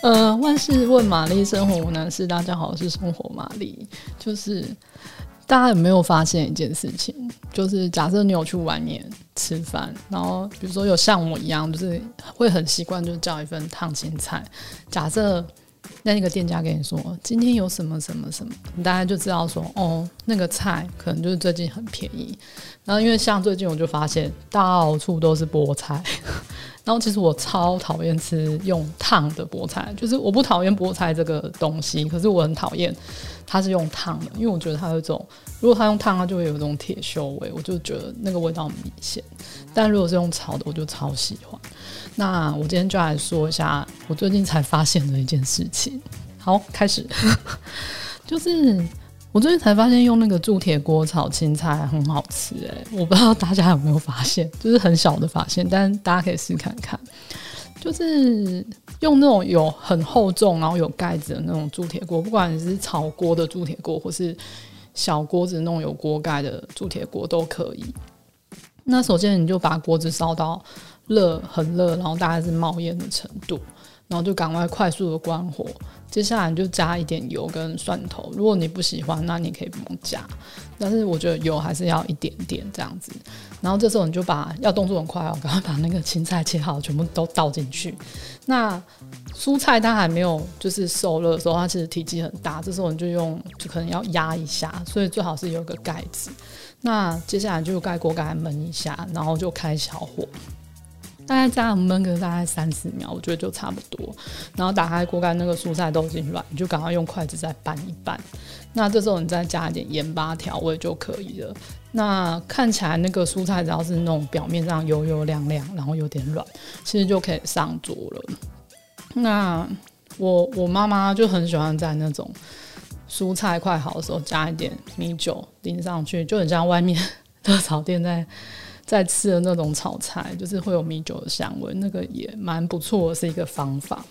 呃，万事问玛丽，生活无难事。大家好，是生活玛丽。就是大家有没有发现一件事情？就是假设你有去外面吃饭，然后比如说有像我一样，就是会很习惯，就叫一份烫青菜。假设那那个店家跟你说今天有什么什么什么，你大家就知道说哦，那个菜可能就是最近很便宜。然后因为像最近我就发现 到处都是菠菜。然后其实我超讨厌吃用烫的菠菜，就是我不讨厌菠菜这个东西，可是我很讨厌它是用烫的，因为我觉得它有种，如果它用烫，它就会有一种铁锈味，我就觉得那个味道很明显。但如果是用炒的，我就超喜欢。那我今天就来说一下我最近才发现的一件事情。好，开始，就是。我最近才发现用那个铸铁锅炒青菜很好吃哎、我不知道大家有没有发现，就是很小的发现，但大家可以试看看，就是用那种有很厚重然后有盖子的那种铸铁锅，不管你是炒锅的铸铁锅，或是小锅子那种有锅盖的铸铁锅都可以。那首先你就把锅子烧到热，很热，然后大概是冒烟的程度。然后就赶快快速的关火，接下来你就加一点油跟蒜头。如果你不喜欢，那你可以不用加，但是我觉得油还是要一点点这样子。然后这时候你就把要动作很快哦，赶快把那个青菜切好，全部都倒进去。那蔬菜它还没有就是熟了的时候，它其实体积很大，这时候你就用就可能要压一下，所以最好是有个盖子。那接下来就盖锅盖焖一下，然后就开小火。大概这样焖个大概三十秒，我觉得就差不多。然后打开锅盖，那个蔬菜都已经软，你就赶快用筷子再拌一拌。那这时候你再加一点盐巴调味就可以了。那看起来那个蔬菜只要是那种表面上油油亮亮，然后有点软，其实就可以上桌了。那我我妈妈就很喜欢在那种蔬菜快好的时候加一点米酒淋上去，就很像外面热炒店在。在吃的那种炒菜，就是会有米酒的香味，那个也蛮不错，是一个方法。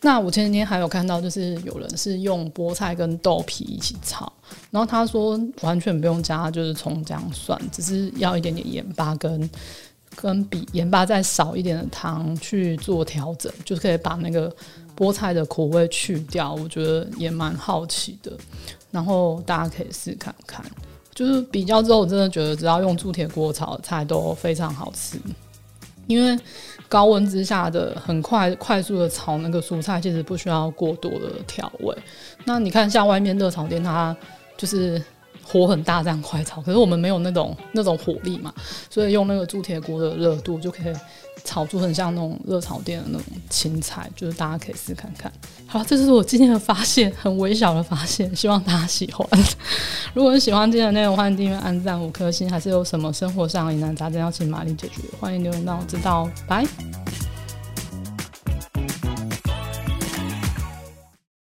那我前几天还有看到，就是有人是用菠菜跟豆皮一起炒，然后他说完全不用加，就是葱姜蒜，只是要一点点盐巴跟跟比盐巴再少一点的糖去做调整，就可以把那个菠菜的苦味去掉。我觉得也蛮好奇的，然后大家可以试看看。就是比较之后，我真的觉得只要用铸铁锅炒菜都非常好吃，因为高温之下的很快快速的炒那个蔬菜，其实不需要过多的调味。那你看，像外面热炒店，它就是火很大这样快炒，可是我们没有那种那种火力嘛，所以用那个铸铁锅的热度就可以。炒出很像那种热炒店的那种青菜，就是大家可以试看看。好，这是我今天的发现，很微小的发现，希望大家喜欢。如果你喜欢今天的内容，欢迎订阅、按赞五颗星。还是有什么生活上疑难杂症要请玛丽解决，欢迎留言让我知道。拜。